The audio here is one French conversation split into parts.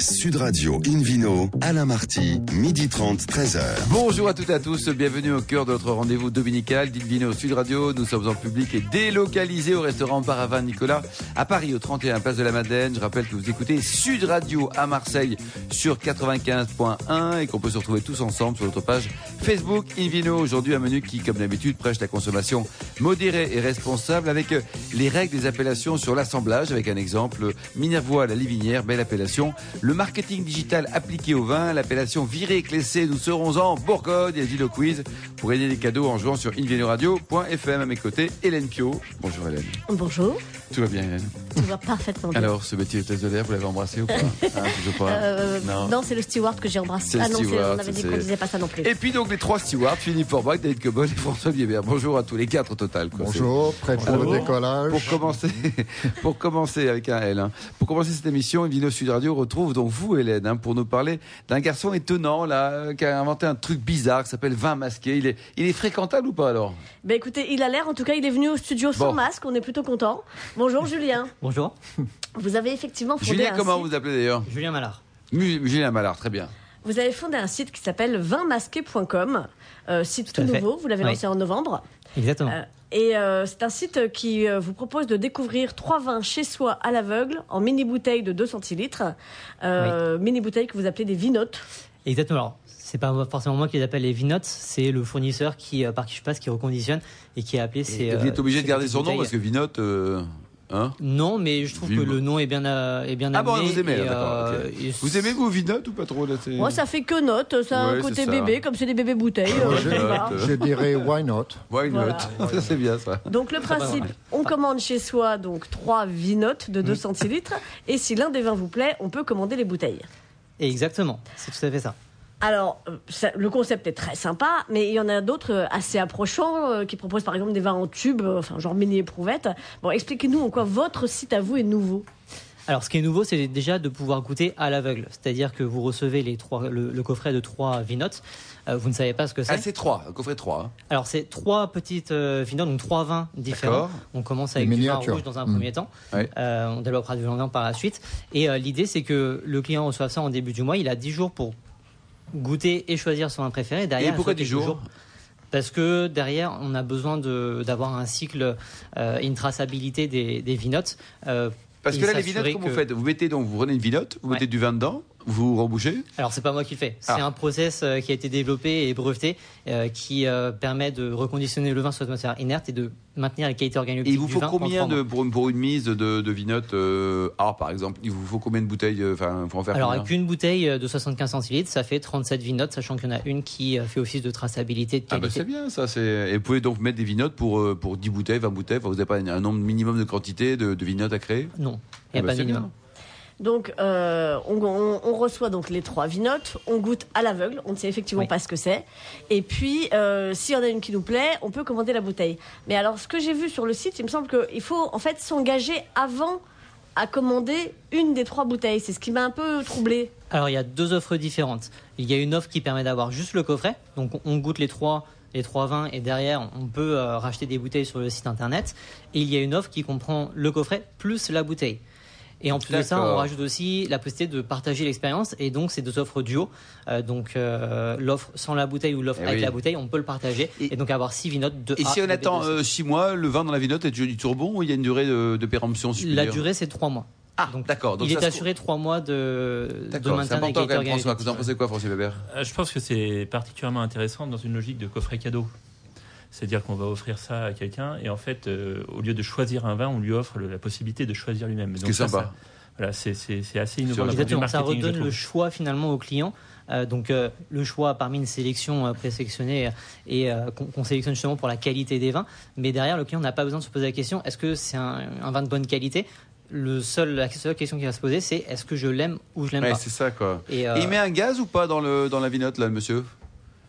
Sud Radio Invino, Alain Marty, midi 30, 13h. Bonjour à toutes et à tous, bienvenue au cœur de notre rendez-vous dominical d'Invino Sud Radio. Nous sommes en public et délocalisés au restaurant Paravin Nicolas à Paris, au 31 Place de la Madeleine. Je rappelle que vous écoutez Sud Radio à Marseille sur 95.1 et qu'on peut se retrouver tous ensemble sur notre page Facebook Invino. Aujourd'hui, un menu qui, comme d'habitude, prêche la consommation modérée et responsable avec les règles des appellations sur l'assemblage, avec un exemple Minervois la Livinière, belle appellation. Marketing digital appliqué au vin, l'appellation virée clessée. Nous serons en Bourgogne et le quiz pour gagner des cadeaux en jouant sur invinoradio.fm. À mes côtés, Hélène Pio. Bonjour Hélène. Bonjour. Tout va bien Hélène Tout va parfaitement bien. Alors, ce métier de l'air, vous l'avez embrassé ou pas, hein, pas? Euh, Non, c'est le steward que j'ai embrassé. Ah non, steward, on avait dit qu'on disait pas ça non plus. Et puis donc les trois stewards, Philippe Forbach, David Cobol et François Biébert. Bonjour à tous les quatre au total. Quoi. Bonjour, prêt pour le décollage. Pour commencer, pour commencer avec un L, hein. pour commencer cette émission, Invino Sud Radio retrouve donc vous Hélène hein, pour nous parler d'un garçon étonnant là qui a inventé un truc bizarre qui s'appelle vin masqué. Il est, il est fréquentable ou pas alors? Ben écoutez, il a l'air. En tout cas, il est venu au studio sans masque. On est plutôt content. Bonjour Julien. Bonjour. Vous avez effectivement fondé Julien, comment vous appelez d'ailleurs? Julien Mallard. Julien Mallard, très bien. Vous avez fondé un site qui s'appelle vinmasqué.com, euh, site tout, nouveau, vous l'avez lancé en novembre. Exactement. Euh, et euh, c'est un site qui vous propose de découvrir trois vins chez soi à l'aveugle en mini bouteilles de 2 centilitres, mini bouteilles que vous appelez des vinotes. Exactement. Alors, c'est pas forcément moi qui les appelle les vinotes, c'est le fournisseur qui par qui je passe qui reconditionne et qui a appelé ces. Vous êtes obligé de garder son nom parce que vinote. Hein non, mais je trouve que le nom est bien, est bien ah bon, vous aimez, euh, Vous aimez vous Vinote ou pas trop Moi, ça fait que note, ça a un côté bébé, comme c'est des bébés bouteilles. je, dirais why not Why not Ça c'est bien ça. Donc le principe, on commande chez soi donc trois Vinotes de 2 mm. centilitres, et si l'un des vins vous plaît, on peut commander les bouteilles. Exactement, c'est tout à fait ça. Alors, euh, le concept est très sympa, mais il y en a d'autres euh, assez approchants euh, qui proposent par exemple des vins en tube, enfin genre mini éprouvette. Bon, expliquez-nous en quoi votre site à vous est nouveau. Alors, ce qui est nouveau, c'est déjà de pouvoir goûter à l'aveugle. C'est-à-dire que vous recevez les trois, le, coffret de trois vinotes. vous ne savez pas ce que c'est. Ah, c'est trois, le coffret trois. Hein. Alors, c'est trois petites vinotes, donc trois vins différents. On commence avec du vin rouge dans un mmh. premier temps. on développera du vin par la suite. Et l'idée, c'est que le client reçoit ça en début du mois. Il a 10 jours pour goûter et choisir son vin préféré. Derrière, et pourquoi 10 jours parce que derrière, on a besoin d'avoir un cycle euh, une traçabilité des, des vinotes. Euh, parce que là, les vinotes, comment vous faites? Vous mettez donc, vous prenez une vinote, vous mettez du vin dedans, vous rembouchez Alors c'est pas moi qui le fais. C'est ah. un process euh, qui a été développé et breveté euh, qui euh, permet de reconditionner le vin sur l'atmosphère inerte et de maintenir la qualité organoleptique. Et il vous faut combien de, pour, une, mise de, de vinote A par exemple? Il vous faut combien de bouteilles Enfin, faut en faire Alors avec une bouteille de 75 centilitres, ça fait 37 vinotes, sachant qu'il y en a une qui fait office de traçabilité de qualité. Ah bah c'est bien ça. Et vous pouvez donc mettre des vinotes pour pour 10 bouteilles, 20 bouteilles. vous n'avez pas un nombre minimum de quantité de, de vinotes à créer? Non, il n'y a ah bah pas de minimum. Donc, euh, on, reçoit donc les trois vinotes, on goûte à l'aveugle, on ne sait effectivement pas ce que c'est. Et puis, euh, s'il y en a une qui nous plaît, on peut commander la bouteille. Mais alors, ce que j'ai vu sur le site, il me semble qu'il faut en fait s'engager avant à commander une des trois bouteilles. C'est ce qui m'a un peu troublé. Alors, il y a deux offres différentes. Il y a une offre qui permet d'avoir juste le coffret, donc on goûte les trois les trois vins et derrière on peut euh, racheter des bouteilles sur le site internet et il y a une offre qui comprend le coffret plus la bouteille. Et en plus de ça, on rajoute aussi la possibilité de partager l'expérience. Et donc, c'est deux offres duo. Euh, donc, euh, l'offre sans la bouteille ou l'offre eh avec la bouteille, on peut le partager. Et, donc, avoir six vinotes de Et si on attend euh, six mois, le vin dans la vinote est du tourbon ou il y a une durée de, péremption supérieure La durée, c'est trois mois. Ah, d'accord. Il est assuré trois mois de, de maintien d'égalité organique. Vous en pensez quoi, François Weber? Je pense que c'est particulièrement intéressant dans une logique de coffret cadeau. C'est-à-dire qu'on va offrir ça à quelqu'un et en fait, euh, au lieu de choisir un vin, on lui offre la possibilité de choisir lui-même. C'est sympa. voilà, c'est assez innovant. ça redonne le choix finalement au client. Euh, donc euh, le choix parmi une sélection présélectionnée et qu'on sélectionne justement pour la qualité des vins. Mais derrière, le client n'a pas besoin de se poser la question est-ce que c'est un, vin de bonne qualité? Le seul, la seule question qui va se poser, c'est est-ce que je l'aime ou je l'aime pas? C'est ça quoi. Et, il met un gaz ou pas dans, le, dans la vinote là, monsieur?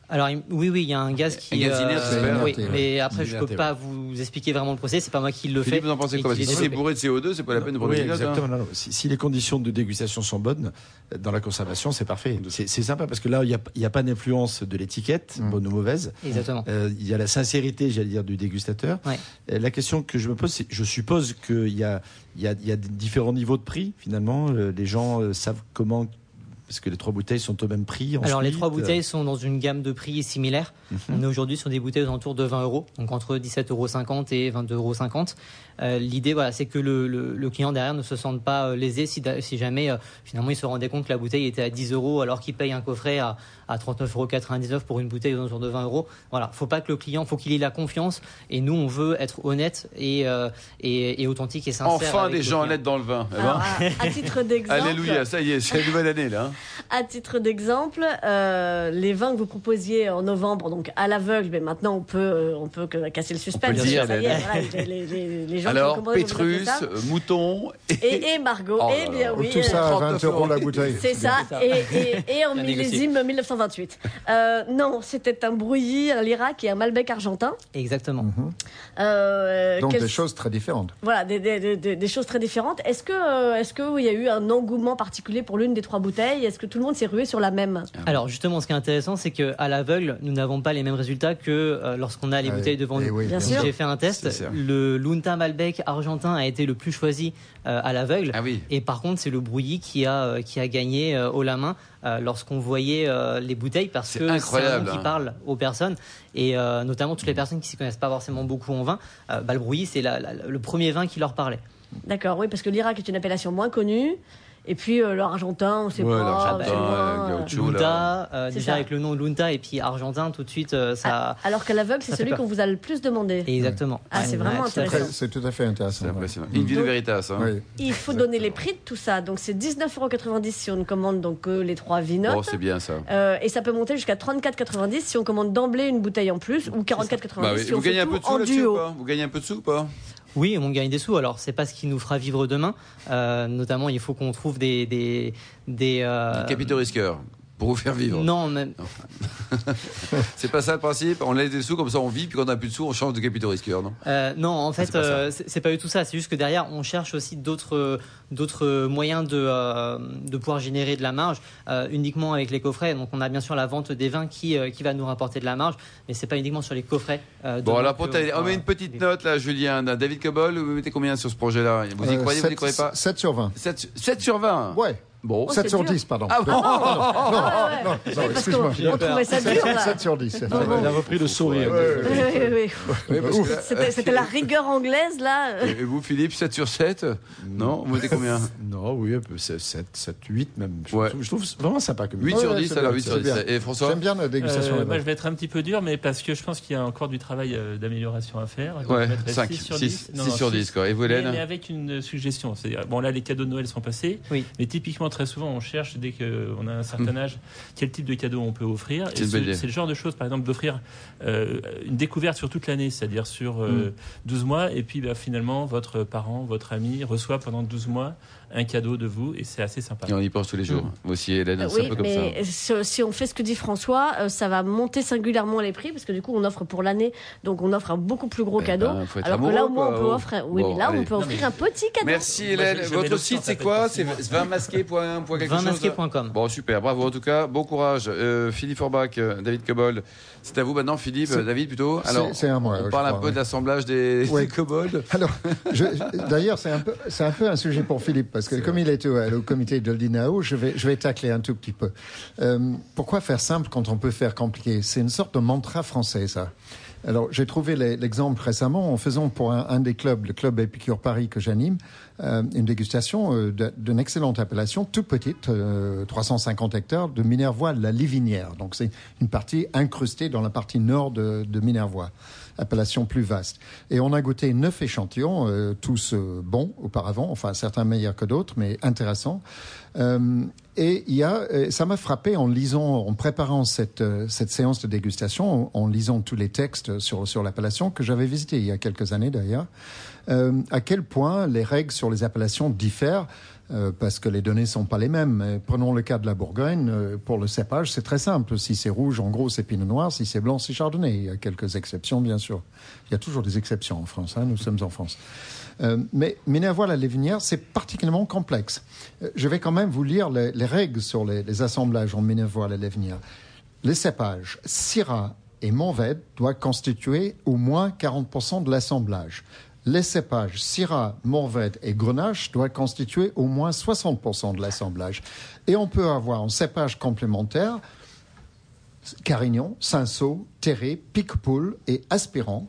Alors oui, oui, il y a un gaz qui. Un gaz inerte, euh, oui, inerte, mais après, je peux pas vous expliquer vraiment le procès. C'est pas moi qui le fais. vous en pensez quoi si c'est bourré de CO2, c'est pas la peine de prendre Oui, hein. exactement. non, non. Si, si les conditions de dégustation sont bonnes, euh, dans la conservation, c'est parfait. C'est sympa parce que là, il n'y a, il y a pas d'influence de l'étiquette, Mm. bonne ou mauvaise. Exactement. Euh, il y a la sincérité, j'allais dire, du dégustateur. Ouais. Euh, La question que je me pose, c'est, je suppose qu'il y a, il y, a, il y a différents niveaux de prix, finalement. Euh, Les gens euh, savent comment, parce que les trois bouteilles sont au même prix. Alors les trois bouteilles sont dans une gamme de prix similaire. On est aujourd'hui sur des bouteilles aux alentours de 20 euros, donc entre 17,50 euros et 22,50 euros. Euh, L'idée, voilà, c'est que le, le- le client derrière ne se sente pas euh, lésé si, si jamais euh, finalement il se rendait compte que la bouteille était à 10 euros alors qu'il paye un coffret à, à 39,99 euros pour une bouteille aux alentours de 20 euros. Voilà, faut pas que le client, faut qu'il ait la confiance. Et nous, on veut être honnête et, euh, et, et authentique et sincère. Enfin, avec des gens honnêtes dans le vin. eh ben. Alors, à, à titre d'exemple, Alléluia, ça y est, c'est la nouvelle année là. hein. à titre d'exemple, euh, les vins que vous proposiez en novembre, donc à l'aveugle, mais maintenant on peut, euh, on peut que- casser le suspense. On peut le dire, ça y est, voilà, les, les- les gens Alors, Pétrus, euh, Mouton et. Et, et Margot, Oh là eh bien oui. Tout ça à 39 20 euros la bouteille. C'est ça, et, et, et en millésime 1928. Euh, non, c'était un brouillis, un Lyrac et un Malbec argentin. Exactement. Euh, Donc des choses très différentes. Voilà, des, des- des- des- des choses très différentes. Est-ce que, euh, est-ce qu'il y a eu un engouement particulier pour l'une des trois bouteilles? Est-ce que tout le monde s'est rué sur la même? Alors justement, ce qui est intéressant, c'est qu'à l'aveugle, nous n'avons pas les mêmes résultats que lorsqu'on a les Ah bouteilles devant Eh nous. oui, Bien bien sûr. J'ai fait un test. Le Lunta Malbec argentin a été le plus choisi euh, à l'aveugle. Ah oui. Et par contre, c'est le Brouilly qui a, euh, qui a gagné euh, haut la main euh, lorsqu'on voyait euh, les bouteilles parce que c'est un incroyable, nom qui hein. parle aux personnes et euh, notamment toutes les personnes qui ne s'y connaissent pas forcément beaucoup en vin. Euh, bah, le Brouilly, c'est la- la- le premier vin qui leur parlait. D'accord, oui, parce que l'Irak est une appellation moins connue. Et puis euh, l'argentin, on sait Ouais, pas. l'argentin, euh, euh, gaucho. Lunta, euh, déjà ça. avec le nom Lunta et puis argentin, tout de suite, euh, ça. Ah, alors qu'à l'aveugle, c'est fait celui qu'on vous a le plus demandé. Exactement. Ah, c'est Ouais, vraiment fait. intéressant. C'est tout à fait intéressant. C'est ouais. impressionnant. In vino Donc- veritas. Hein. Oui. Il faut donner les prix de tout ça. Donc c'est 19,90€ si on ne commande donc que les trois Oh, vinotes. c'est bien ça. Euh, et ça peut monter jusqu'à 34,90 si on commande d'emblée une bouteille en plus ou 44,90 Bah oui. si on Vous fait gagnez un tout peu de sous en duo. pas? Vous gagnez un peu de sous ou pas? Oui, on gagne des sous. Alors, c'est pas ce qui nous fera vivre demain. Euh, notamment, il faut qu'on trouve des des des. euh, Capitaux risqueurs. Pour vous faire vivre. Non, même, C'est pas ça le principe? On laisse des sous, comme ça on vit, puis quand on n'a plus de sous, on change de capitaux risqueurs, non? Euh, non. En fait, c'est pas ça. euh, c'est pas du tout ça. C'est juste que derrière, on cherche aussi d'autres d'autres moyens de euh, de pouvoir générer de la marge euh, uniquement avec les coffrets. Donc, on a bien sûr la vente des vins qui euh, qui va nous rapporter de la marge, mais c'est pas uniquement sur les coffrets. euh, Bon, alors pour terminer, on met une petite note là, Julien, d'un David Cobol. Vous mettez combien sur ce projet-là? Vous y Euh, croyez, vous n'y croyez pas? 7 sur 20. 7, 7 sur 20 Ouais, Bon. Oh, 7 c'est sur dur. 10, pardon. Ah Ah, ouais. Non, non, Oui, parce excuse-moi. on trouvait ça dur là. 7 sur 10. Oh, bon. Il a repris le sourire. Oui, oui, oui. Là, C'était la rigueur anglaise là. Et vous, Philippe, 7 sur 7 Non Vous mettez combien? Non, oui, un peu, c'est 7, 7, 8 même. Je, Ouais. trouve, je trouve vraiment sympa comme 8 Ouais, sur ouais, 10, c'est alors bien, 8 sur c'est 10. bien. Et François? J'aime bien la dégustation. Euh, moi, je vais être un petit peu dur, mais parce que je pense qu'il y a encore du travail euh, d'amélioration à faire. Ouais, je mettrais 5, 6 sur 6, 10. Non, 6 non, sur 6. 10, quoi. Et vous, Hélène? mais avec une suggestion. C'est-à-dire, bon, là, les cadeaux de Noël sont passés. Oui. Mais typiquement, très souvent, on cherche, dès qu'on a un certain âge, quel type de cadeau on peut offrir. C'est ce- le genre de choses, par exemple, d'offrir euh, une découverte sur toute l'année, c'est-à-dire sur euh, 12 mois. Et puis, bah, finalement, votre parent, votre ami reçoit pendant 12 mois un cadeau de vous. Et c'est assez sympa. Et on y pense tous les jours. Vous aussi, Hélène, c'est Oui, un peu comme ça. mais ce- si on fait ce que dit François, euh, ça va monter singulièrement les prix parce que du coup on offre pour l'année, donc on offre un beaucoup plus gros Eh cadeau. ben, faut être alors que là au moins on peut offrir. Oui, Bon, mais là allez. on peut Non, offrir mais- un petit cadeau. Merci Moi, Hélène. je- je mets Votre site ça c'est quoi? C'est pour six 20masqué. Point, point quelque chose Vinmasqué.com. Bon super, bravo en tout cas, bon courage. Euh, Philippe Forbach, euh, David Cobol, c'est à vous maintenant Philippe, C'est- David plutôt. c'est- Alors, c'est à moi, on parle un peu de l'assemblage des, kobolds. Alors, d'ailleurs, c'est c'est un peu un sujet pour Philippe parce que comme il était au, au comité de l'INAO, je vais, je vais tacler un tout petit peu. Euh, pourquoi faire simple quand on peut faire compliqué? C'est une sorte de mantra français, ça. Alors, j'ai trouvé l'exemple récemment en faisant pour un, un des clubs, le club Épicure Paris que j'anime, euh, une dégustation euh, d'une excellente appellation, toute petite, euh, 350 hectares, de Minervois la Livinière. Donc, c'est une partie incrustée dans la partie nord de, de Minervois appellation plus vaste. Et on a goûté neuf échantillons, euh, tous euh, bons auparavant, enfin certains meilleurs que d'autres, mais intéressants. Euh, et il y a, euh, ça m'a frappé en lisant, en préparant cette, euh, cette séance de dégustation, en, lisant tous les textes sur, sur l'appellation que j'avais visité il y a quelques années d'ailleurs, à quel point les règles sur les appellations diffèrent euh, parce que les données sont pas les mêmes. Prenons le cas de la Bourgogne. euh, pour le cépage, c'est très simple. Si c'est rouge, en gros, c'est pinot noir. Si c'est blanc, c'est chardonnay. Il y a quelques exceptions, bien sûr. Il y a toujours des exceptions en France. hein, nous sommes en France. Euh, mais Minervois à Lévinière, c'est particulièrement complexe. Je vais quand même vous lire les, les règles sur les, assemblages en Minervois à Lévinière. Les cépages Syrah et Mourvèdre doivent constituer au moins 40% de l'assemblage. Les cépages Syrah, Mourvèdre et Grenache doivent constituer au moins 60% de l'assemblage. Et on peut avoir en cépage complémentaire Carignan, Cinsault, Terré, Picpoul et Aspirant.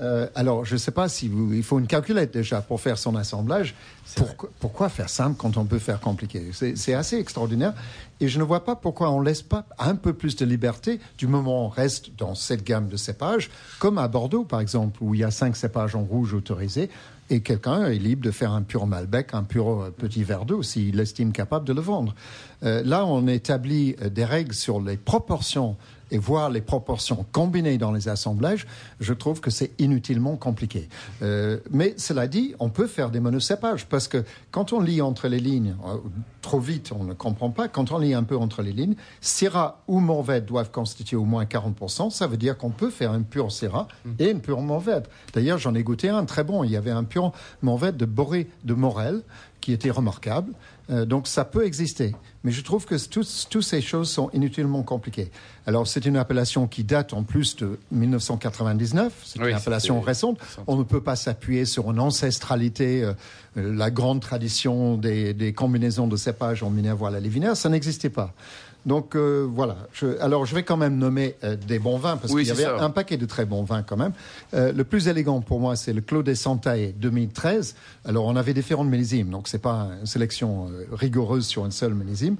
Euh, alors, je ne sais pas si vous, il faut une calculette déjà pour faire son assemblage. Pourquoi, pourquoi faire simple quand on peut faire compliqué? C'est assez extraordinaire. Et je ne vois pas pourquoi on ne laisse pas un peu plus de liberté du moment où on reste dans cette gamme de cépages, comme à Bordeaux, par exemple, où il y a cinq cépages en rouge autorisés. Et quelqu'un est libre de faire un pur Malbec, un pur euh, petit verre d'eau, s'il estime capable de le vendre. Euh, là, on établit euh, des règles sur les proportions et voir les proportions combinées dans les assemblages, je trouve que c'est inutilement compliqué. Euh, mais cela dit, on peut faire des monocépages parce que quand on lit entre les lignes, euh, trop vite, on ne comprend pas. Quand on lit un peu entre les lignes, Syrah ou Mourvèdre doivent constituer au moins 40%. Ça veut dire qu'on peut faire une pure Syrah et une pure Mourvèdre. D'ailleurs, j'en ai goûté un très bon. Il y avait un pur Mourvèdre de Boré de Morel qui était remarquable. Euh, donc ça peut exister. Mais je trouve que tous- toutes ces choses sont inutilement compliquées. Alors c'est une appellation qui date en plus de 1999. C'est Oui, une appellation récente. On ne peut pas s'appuyer sur une ancestralité, euh, euh, la grande tradition des, des combinaisons de cépages en minervois à la Lévinaire. Ça n'existait pas. Donc euh, voilà. Je- alors je vais quand même nommer euh, des bons vins parce Oui, qu'il y avait ça. un paquet de très bons vins quand même. Euh, le plus élégant pour moi, c'est le Clos des Santailles 2013. Alors, on avait différentes millésimes, donc c'est pas une sélection rigoureuse sur une seule millésime.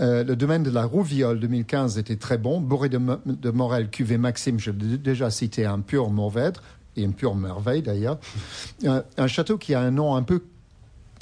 Le domaine de la Rouviole 2015 était très bon. Boré de, Mo- de Morel, cuvée Maxime, je l'ai déjà cité, un pur Mourvèdre et une pure merveille d'ailleurs. Un, château qui a un nom un peu,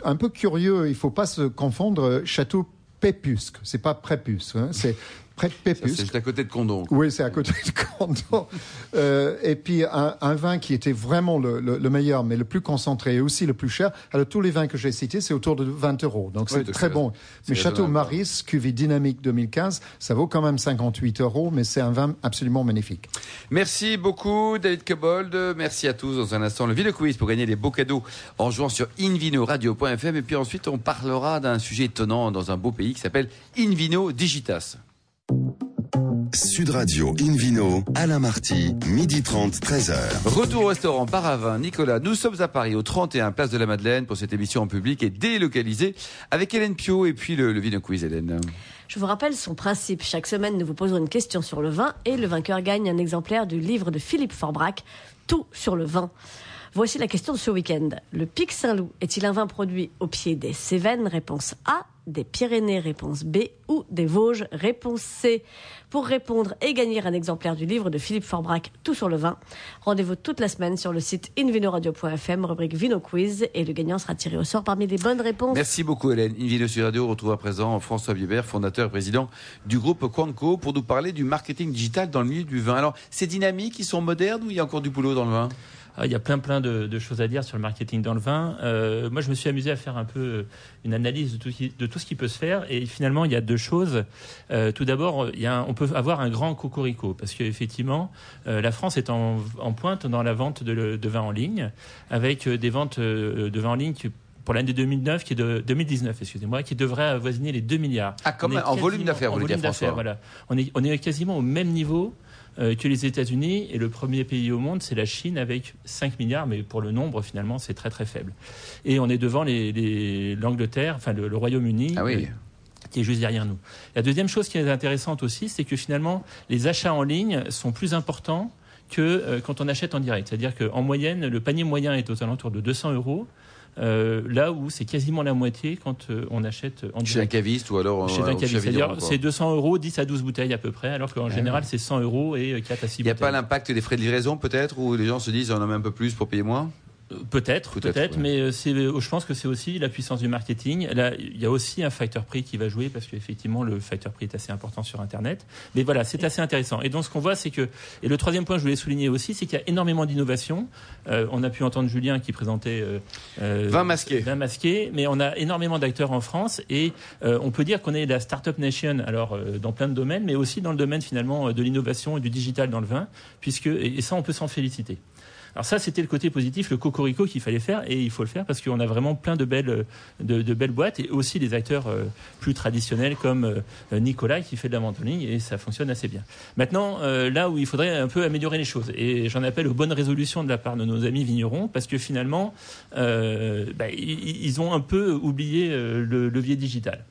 un peu curieux. Il faut pas se confondre. Château Pépusque, c'est pas Prépusque, hein, c'est près de Ça, Pépusque. C'est juste à côté de Condon. Oui, c'est à côté de Canton. Euh, et puis un, un vin qui était vraiment le, le- le meilleur, mais le plus concentré et aussi le plus cher. Alors tous les vins que j'ai cités, c'est autour de 20 euros. Donc c'est Oui, très bon. Mais Château. Maris, cuvée dynamique 2015, ça vaut quand même 58 euros, mais c'est un vin absolument magnifique. Merci beaucoup, David Cobold. Merci à tous. Dans un instant, le Ville Quiz pour gagner des beaux cadeaux en jouant sur invinoradio.fm. Et puis ensuite, on parlera d'un sujet étonnant dans un beau pays qui s'appelle Invino Digitas. Sud Radio Invino, Alain Marty, midi 30, 13h. Retour au restaurant Paravin, Nicolas. Nous sommes à Paris, au 31 Place de la Madeleine, pour cette émission en public et délocalisée avec Hélène Pio et puis le, le Vino Quiz, Hélène. Je vous rappelle son principe. Chaque semaine, nous vous posons une question sur le vin et le vainqueur gagne un exemplaire du livre de Philippe Forbrac, Tout sur le vin. Voici la question de ce week-end. Le Pic Saint-Loup est-il un vin produit au pied des Cévennes? Réponse A. Des Pyrénées Réponse B. Ou des Vosges Réponse C. Pour répondre et gagner un exemplaire du livre de Philippe Forbrac, Tout sur le vin, rendez-vous toute la semaine sur le site invinoradio.fm, rubrique Vino Quiz, et le gagnant sera tiré au sort parmi les bonnes réponses. Merci beaucoup, Hélène. Invino Sud Radio retrouve à présent François Biebert, fondateur et président du groupe Quanco, pour nous parler du marketing digital dans le milieu du vin. Alors, ces dynamiques, ils sont modernes ou il y a encore du boulot dans le vin? Il y a plein plein de, de choses à dire sur le marketing dans le vin. Euh, moi, je me suis amusé à faire un peu euh, une analyse de tout, qui- de tout ce qui peut se faire. Et finalement, il y a deux choses. Euh, tout d'abord, il y a un- on peut avoir un grand cocorico parce qu'effectivement, euh, la France est en, en pointe dans la vente de, de vin en ligne, avec des ventes de vin en ligne qui- pour l'année 2009, qui est de 2019, excusez-moi, qui devrait avoisiner les 2 milliards. Ah, est en volume d'affaires, vous voulez dire, François. Voilà. On est, on est quasiment au même niveau que les États-Unis et le premier pays au monde, c'est la Chine avec 5 milliards, mais pour le nombre, finalement, c'est très très faible. Et on est devant les- les- l'Angleterre, enfin le, le Royaume-Uni. Ah oui. euh, qui est juste derrière nous. La deuxième chose qui est intéressante aussi, c'est que finalement, les achats en ligne sont plus importants que euh, quand on achète en direct. C'est-à-dire qu'en moyenne, le panier moyen est aux alentours de 200 euros, euh, là où c'est quasiment la moitié quand euh, on achète en Chez un caviste ou alors Chez euh, un au caviste. C'est-à-dire, c'est 200 euros, 10 à 12 bouteilles à peu près, alors qu'en général, c'est 100 euros et euh, 4 à 6 Il n'y a bouteilles. pas l'impact des frais de livraison peut-être où les gens se disent on en met un peu plus pour payer moins? Peut-être, Peut-être, ouais. mais euh, c'est, euh, je pense que c'est aussi la puissance du marketing. Là, il y a aussi un facteur prix qui va jouer parce qu'effectivement, le facteur prix est assez important sur Internet. Mais voilà, c'est assez intéressant. Et donc, ce qu'on voit, c'est que, et le troisième point, je voulais souligner aussi, c'est qu'il y a énormément d'innovation. Euh, on a pu entendre Julien qui présentait euh, euh, Vin masqué. vin masqué, mais on a énormément d'acteurs en France et euh, on peut dire qu'on est la startup nation, alors dans plein de domaines, mais aussi dans le domaine finalement de l'innovation et du digital dans le vin, puisque et ça, on peut s'en féliciter. Alors ça, c'était le côté positif, le cocorico qu'il fallait faire, et il faut le faire parce qu'on a vraiment plein de belles, boîtes, et aussi des acteurs euh, plus traditionnels comme euh, Nicolas qui fait de la mentoring, et ça fonctionne assez bien. Maintenant, euh, là où il faudrait un peu améliorer les choses, et j'en appelle aux bonnes résolutions de la part de nos amis vignerons, parce que finalement, bah, ils, ont un peu oublié le levier digital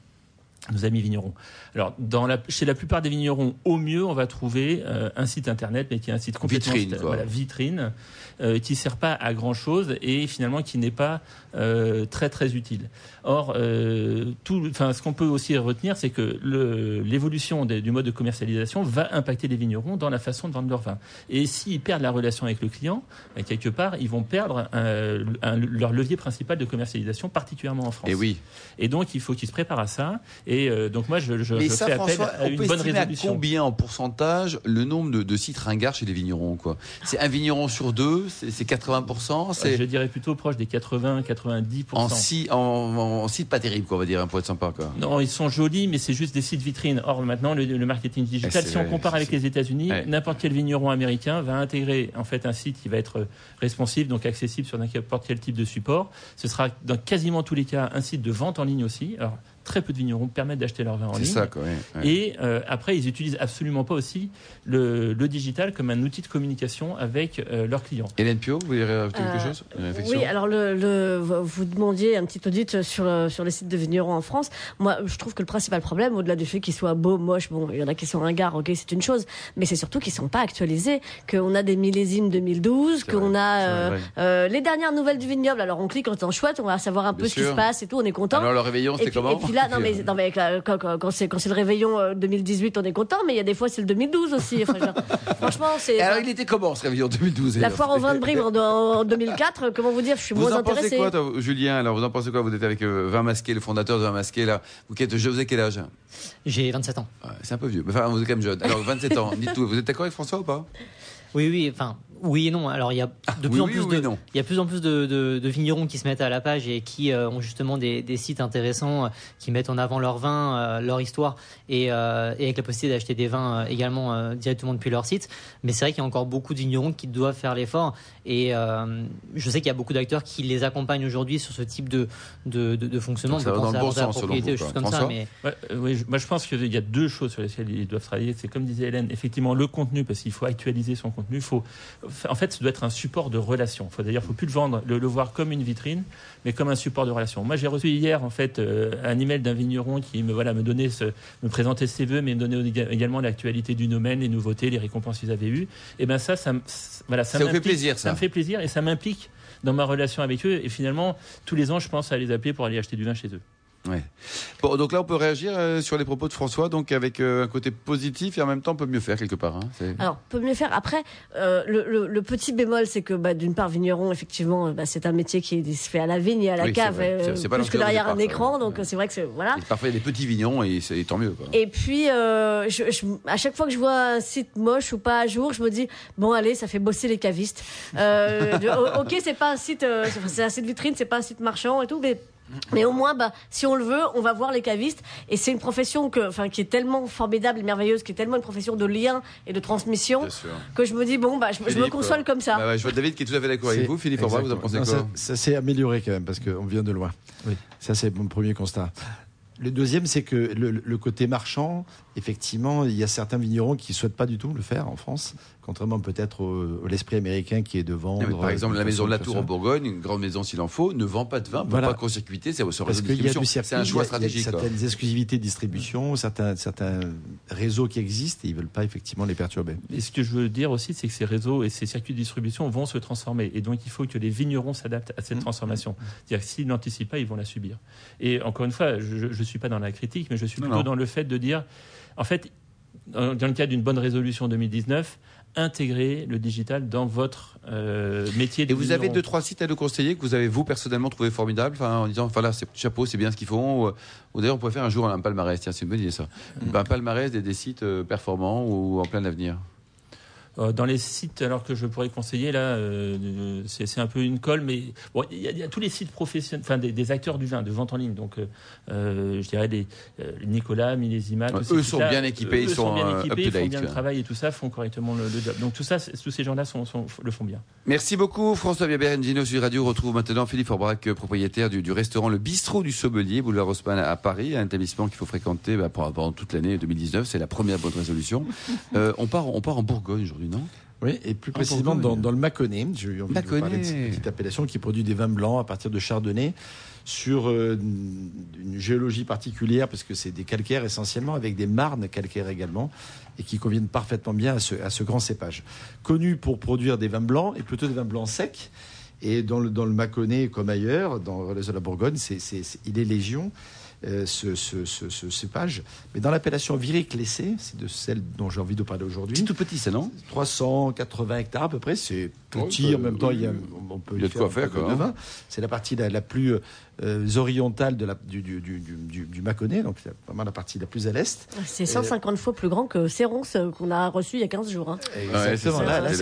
nos amis vignerons. Alors, dans la, chez la plupart des vignerons, au mieux, on va trouver euh, un site internet, mais qui est un site complètement Vitrine, voilà, vitrine, euh, qui sert pas à grand chose et finalement qui n'est pas euh, très très utile. Or, euh, tout, enfin, ce qu'on peut aussi retenir, c'est que l'évolution du mode de commercialisation va impacter les vignerons dans la façon de vendre leur vin. Et s'ils perdent la relation avec le client, bah, quelque part, ils vont perdre un- un- leur levier principal de commercialisation, particulièrement en France. Et oui. Et donc, il faut qu'ils se préparent à ça. Et euh, donc, moi, je, je, Mais je ça, fais appel François, à on une peut bonne estimer à résolution. combien en pourcentage le nombre de, de sites ringards chez les vignerons quoi? C'est un vigneron sur deux, c'est c'est 80%, c'est Je dirais plutôt proche des 80-90%. en, si, en, en site pas terrible, quoi, on va dire, pour être sympa. Quoi. Non, ils sont jolis, mais c'est juste des sites vitrines. Or, maintenant, le, le marketing digital, Eh, si on compare avec les États-Unis, Ouais. n'importe quel vigneron américain va intégrer en fait un site qui va être responsive, donc accessible sur n'importe quel type de support. Ce sera dans quasiment tous les cas un site de vente en ligne aussi. Alors, très peu de vignerons permettent d'acheter leur vin en C'est ligne. ça, quoi. ouais, ouais. Et euh, après, ils utilisent absolument pas aussi le, le digital comme un outil de communication avec euh, leurs clients. Hélène Pio, vous voulez rajouter quelque Euh, chose Oui, alors le, le- vous demandiez un petit audit sur, le- sur les sites de vignerons en France. Moi, je trouve que le principal problème, au-delà du fait qu'ils soient beaux, moches, bon, il y en a qui sont ringards, ok, c'est une chose, mais c'est surtout qu'ils sont pas actualisés, qu'on a des millésimes 2012, C'est qu'on a euh, euh, les dernières nouvelles du vignoble. Alors on clique en temps chouette, on va savoir un Bien peu ce qui se passe et tout, on est content. Alors, le réveillon, c'était comment et puis là, non mais, non, mais la- quand, quand- quand c'est quand c'est le réveillon euh, 2018, on est content, mais il y a des fois c'est le 2012 aussi. Enfin, franchement, c'est alors, il était comment ce réveillon 2012 la foire au vin de Brive en, en 2004. Comment vous dire, je suis Vous moins en pensez intéressée. quoi, toi, Julien Alors, vous en pensez quoi Vous êtes avec euh, Vin Masqué, le fondateur de Vin Masqué, là. Vous, êtes, je vous ai quel âge? J'ai 27 ans. Ouais, C'est un peu vieux. mais Enfin, vous êtes quand même jeune. Alors, 27 ans, dites tout. Vous êtes d'accord avec François ou pas? Oui, oui, enfin, oui et non. Alors, il y a de Ah, oui, plus en oui plus ou oui, de, non il y a de plus en plus de, de- de vignerons qui se mettent à la page et qui euh, ont justement des, des sites intéressants, euh, qui mettent en avant leur vin, euh, leur histoire, et, euh, et avec la possibilité d'acheter des vins euh, également euh, directement depuis leur site. Mais c'est vrai qu'il y a encore beaucoup de vignerons qui doivent faire l'effort, et euh, je sais qu'il y a beaucoup d'acteurs qui les accompagnent aujourd'hui sur ce type de, de, de, de fonctionnement. Donc, ça va dans le à bon la sens, selon vous, quoi. comme ça, mais Ouais, euh, oui, je- moi je pense qu'il y a deux choses sur lesquelles ils doivent travailler. C'est comme disait Hélène, effectivement le contenu, parce qu'il faut actualiser son contenu. Il Faut, en fait, ça doit être un support de relation. Faut d'ailleurs, faut plus le vendre, le, le voir comme une vitrine, mais comme un support de relation. Moi, j'ai reçu hier en fait euh, un email d'un vigneron qui me voilà me donnait ce, me présentait ses vœux, mais me donnait éga- également l'actualité du domaine, les nouveautés, les récompenses qu'ils avaient eues. Et ben ça, ça, me- voilà, ça, Ça vous fait plaisir, ça. Ça me fait plaisir et ça m'implique dans ma relation avec eux. Et finalement, tous les ans, je pense à les appeler pour aller acheter du vin chez eux. Ouais. Bon, donc là, on peut réagir euh, sur les propos de François, donc avec euh, un côté positif et en même temps, on peut mieux faire quelque part. Hein. Alors, peut mieux faire. Après, euh, le, le- le petit bémol, c'est que bah, d'une part, vigneron, effectivement, bah, c'est un métier qui se fait à la vigne et à la Oui, cave, C'est- plus que derrière un départ, écran. ouais. Donc, c'est vrai que c'est voilà. Et parfois, il y a des petits vignons et tant mieux. Quoi. Et puis, je, je- à chaque fois que je vois un site moche ou pas à jour, je me dis bon, allez, ça fait bosser les cavistes. Euh, de- o- ok, c'est pas un site, c'est un site vitrine, c'est pas un site marchand et tout, mais mais au moins, bah, si on le veut, on va voir les cavistes. Et c'est une profession que, enfin, qui est tellement formidable et merveilleuse, qui est tellement une profession de lien et de transmission, que je me dis bon, bah, je, je me console comme ça. Bah ouais, je vois David qui est tout à fait d'accord avec C'est- vous. Philippe, au revoir, vous en pensez quoi Ça, ça s'est amélioré quand même parce qu'on vient de loin. Oui. Ça, c'est mon premier constat. Le deuxième, c'est que le, le côté marchand, effectivement, il y a certains vignerons qui ne souhaitent pas du tout le faire en France, contrairement peut-être au l'esprit américain qui est de vendre. mais par exemple, de la maison de la Tour en Bourgogne, une grande maison s'il en faut, ne vend pas de vin pour Voilà. pas court-circuiter c'est un choix il y a- il y a stratégique. quoi. certaines exclusivités de distribution, certains, certains réseaux qui existent et ils ne veulent pas effectivement les perturber. Et ce que je veux dire aussi, c'est que ces réseaux et ces circuits de distribution vont se transformer. Et donc, il faut que les vignerons s'adaptent à cette Mmh. transformation. C'est-à-dire que s'ils n'anticipent pas, ils vont la subir. Et encore une fois, je ne suis pas dans la critique, mais je suis Non, plutôt non. dans le fait de dire, en fait, dans le cadre d'une bonne résolution 2019, intégrer le digital dans votre euh, métier. Et vous avez deux trois sites à nous conseiller que vous avez vous personnellement trouvé formidables, enfin en disant, enfin là, c'est chapeau, c'est bien ce qu'ils font. Ou, ou d'ailleurs, on pourrait faire un jour un palmarès. Tiens, c'est une bonne idée ça. Un palmarès des, des sites euh, performants ou en plein avenir. Euh, dans les sites, alors que je pourrais conseiller, là, euh, c'est c'est un peu une colle, mais bon, il y, a- il y a tous les sites professionnels, enfin des, des acteurs du vin, de vente en ligne. Donc, euh, euh, je dirais les euh, Nicolas, Millésimal. Ouais, eux sont bien équipés, eux ils sont, bien euh, équipés, ils font up-to-date, bien le travail et tout ça, font correctement le, le job. Donc tout ça, tous ces gens-là sont, sont- le font bien. Merci beaucoup François Berengino sur Radio. On retrouve maintenant Philippe Forbrac, euh, propriétaire du, du restaurant Le Bistrot du Sommelier, boulevard Haussmann à Paris, un établissement qu'il faut fréquenter bah, pendant pendant toute l'année 2019. C'est la première bonne résolution. Euh, on, part, on part en Bourgogne aujourd'hui, non? Oui, et plus En précisément dans, le Mâconnais. J'ai eu envie de vous parler de cette petite appellation qui produit des vins blancs à partir de chardonnay sur euh, une géologie particulière parce que c'est des calcaires essentiellement avec des marnes calcaires également et qui conviennent parfaitement bien à ce, à ce grand cépage. Connu pour produire des vins blancs et plutôt des vins blancs secs. Et dans le, dans le Mâconnais comme ailleurs, dans le reste de la Bourgogne, c'est- il est légion. Euh, ce, ce, ce- ce cépage, mais dans l'appellation Viré-Clessé, c'est de celle dont j'ai envie de parler aujourd'hui. C'est tout petit ça, non? 380 hectares à peu près, c'est petit, Ouais, en bah, même temps il y a, on peut y a de quoi faire, quoi, de hein. vin. C'est la partie la, la plus euh, orientale de la, du, du, du, du, du- du Mâconnais, donc c'est vraiment la partie la plus à l'est. C'est 150 fois plus grand que euh, qu'on a reçu il y a 15 jours. hein. Exactement, c'est là,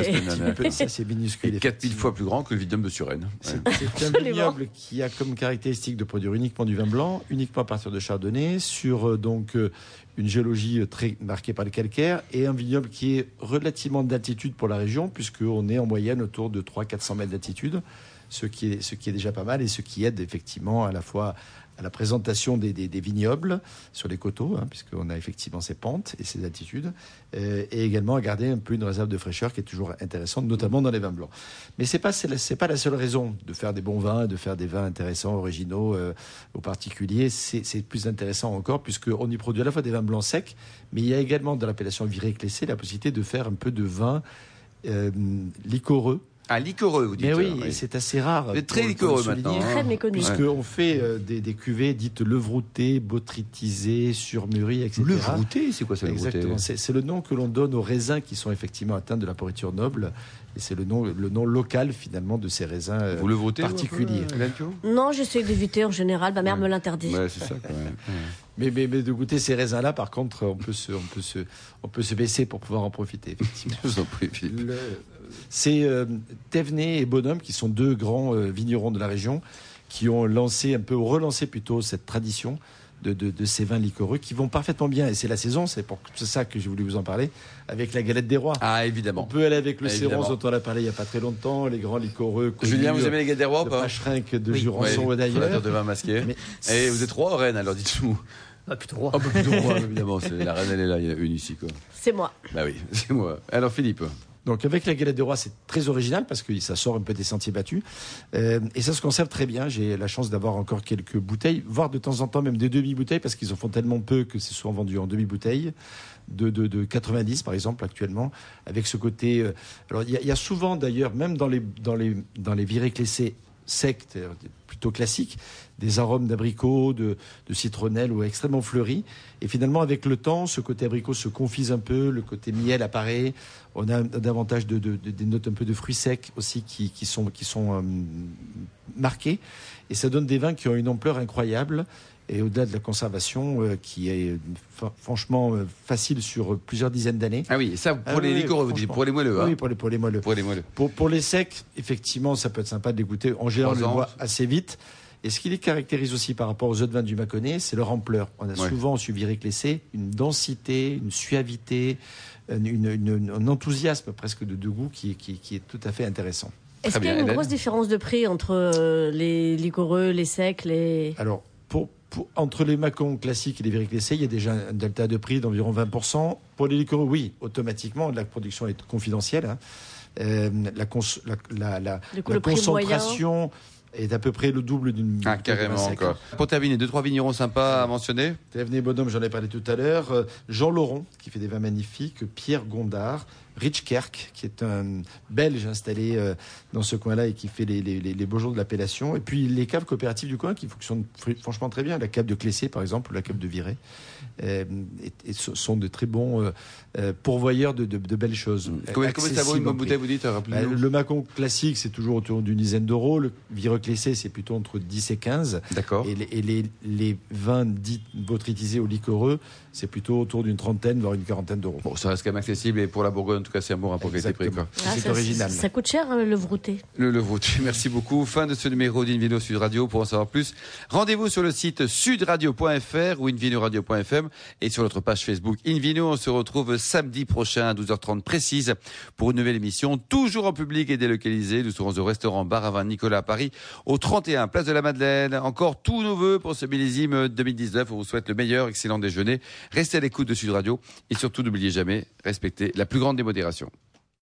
c'est minuscule. Et 4000 effectivement. fois plus grand que le Vidum de Suresnes. C'est Ouais. un vignoble qui a comme caractéristique de produire uniquement du vin blanc, uniquement à partir de chardonnay, sur euh, donc euh, une géologie euh, très marquée par le calcaire, et un vignoble qui est relativement d'altitude pour la région, puisqu'on est en moyenne autour de 300-400 mètres d'altitude, ce qui, est, ce déjà pas mal, et ce qui aide effectivement à la fois à la présentation des, vignobles sur les coteaux, hein, puisqu'on a effectivement ces pentes et ces altitudes, euh, et également à garder un peu une réserve de fraîcheur qui est toujours intéressante, notamment dans les vins blancs. Mais c'est pas c'est pas la seule raison de faire des bons vins, de faire des vins intéressants, originaux, euh, aux particuliers. C'est plus intéressant encore puisqu'on y produit à la fois des vins blancs secs, mais il y a également dans l'appellation viré clessé la possibilité de faire un peu de vin euh, liquoreux. Ah, liquoreux, vous dites. Mais oui, c'est assez rare. Très liquoreux maintenant, hein. Très méconnu. Puisqu'on fait euh, des, des cuvées dites levroutées, botrytisées, surmûries, etc. Le vrouté, c'est quoi ça, Exactement. C'est le nom que l'on donne aux raisins qui sont effectivement atteints de la pourriture noble. Et c'est le nom, le nom local finalement de ces raisins euh, Vous le votez particuliers. Non, j'essaie d'éviter en général. Ma mère me l'interdit. Ouais, c'est ça. Quand même. Mais, mais, mais de goûter ces raisins-là, par contre, on peut, se, on, peut se, on peut se baisser pour pouvoir en profiter, effectivement. Je vous en prie, Philippe. Le- C'est euh, Thévenet et Bonhomme qui sont deux grands euh, vignerons de la région qui ont lancé un peu, ou relancé plutôt cette tradition de, de, de ces vins liquoreux qui vont parfaitement bien. Et c'est la saison, c'est pour ça que j'ai voulu vous en parler, avec la galette des rois. Ah, On évidemment. peut aller avec le. Séron dont on a parlé il n'y a pas très longtemps, les grands liquoreux. Julien, vous aimez les gars des rois ou de pas? Pacherenc, de Oui. Jurançon Ouais, d'ailleurs. de vin masqué. Mais- Et vous êtes roi ou reine alors dites-nous? Ah, plutôt roi. Ah, bah, plutôt roi, évidemment. c'est- La reine, elle est là, il y en a une ici, quoi. C'est moi. Bah oui, c'est moi. Alors, Philippe? Donc avec la galette des rois, c'est très original parce que ça sort un peu des sentiers battus Euh, et ça se conserve très bien. J'ai la chance d'avoir encore quelques bouteilles, voire de temps en temps même des demi-bouteilles parce qu'ils en font tellement peu que c'est souvent vendu en demi-bouteilles de, de, de 90 par exemple actuellement avec ce côté. euh, alors il y, a- il y a souvent d'ailleurs même dans les dans les dans les virées secs, euh, plutôt classiques, des arômes d'abricot, de, de citronnelle ou extrêmement fleuris. Et finalement, avec le temps, ce côté abricot se confise un peu, le côté miel apparaît. On a davantage de- des notes un peu de fruits secs aussi qui, qui sont, qui sont euh, marquées. Et ça donne des vins qui ont une ampleur incroyable. Et au-delà de la conservation, euh, qui est franchement euh, facile sur plusieurs dizaines d'années. Ah oui, ça, pour Ah les oui, liquoreux, vous dites, pour les moelleux. hein. Oui, pour les, pour les moelleux. Pour les moelleux. Pour, pour les secs, effectivement, ça peut être sympa de les goûter. En général, on les boit assez vite. Et ce qui les caractérise aussi par rapport aux autres vins du Mâconnais, c'est leur ampleur. On a Ouais. souvent suivi Réclessé une densité, une suavité, une- une- une- un enthousiasme presque de, de goût qui, qui- qui est tout à fait intéressant. Est-ce qu'il y a une Hélène. grosse différence de prix entre euh, les liquoreux, les secs, les. Alors, pour, pour- entre les macons classiques et les Vériclessés, il y a déjà un delta de prix d'environ 20%. Pour les liquoreux, oui, automatiquement, la production est confidentielle. hein. Euh, la, cons- la- la- la- Du coup, la le prix concentration est à peu près le double d'une. Ah, carrément sec. encore. Pour terminer, deux, trois vignerons sympas à mentionner. Thévenet Bonhomme, j'en ai parlé tout à l'heure. Euh, Jean Laurent, qui fait des vins magnifiques. Pierre Gondard. Rich Kerk, qui est un Belge installé euh, dans ce coin-là et qui fait les, les, les beaux jours de l'appellation. Et puis les caves coopératives du coin qui fonctionnent franchement très bien. La cave de Clessé, par exemple, ou la cave de Viré, euh, et, sont de très bons euh, pourvoyeurs de, de, de, belles choses. Combien, ça vaut une bonne bouteille, vous dites bah, Le Macon classique, c'est toujours autour d'une dizaine d'euros. Le Viré Clessé, c'est plutôt entre 10 et 15. D'accord. Et, les, et les, les, vins dits botrytisés ou liquoreux, c'est plutôt autour d'une trentaine, voire une quarantaine d'euros. Bon, ça reste quand même accessible et pour la Bourgogne, tout cas, c'est un bon rapport qualité-prix. Ah, c'est original. Ça, coûte cher, hein, le vrouté. Le, le vrouté, merci beaucoup. Fin de ce numéro d'Invino Sud Radio. Pour en savoir plus, rendez-vous sur le site sudradio.fr ou invinoradio.fm et sur notre page Facebook Invino. On se retrouve samedi prochain à 12h30 précise pour une nouvelle émission, toujours en public et délocalisée. Nous serons au restaurant Bar à Vin Nicolas à Paris, au 31 Place de la Madeleine. Encore tous nos voeux pour ce millésime 2019. On vous souhaite le meilleur, excellent déjeuner. Restez à l'écoute de Sud Radio et surtout n'oubliez jamais, respectez la plus grande démodération.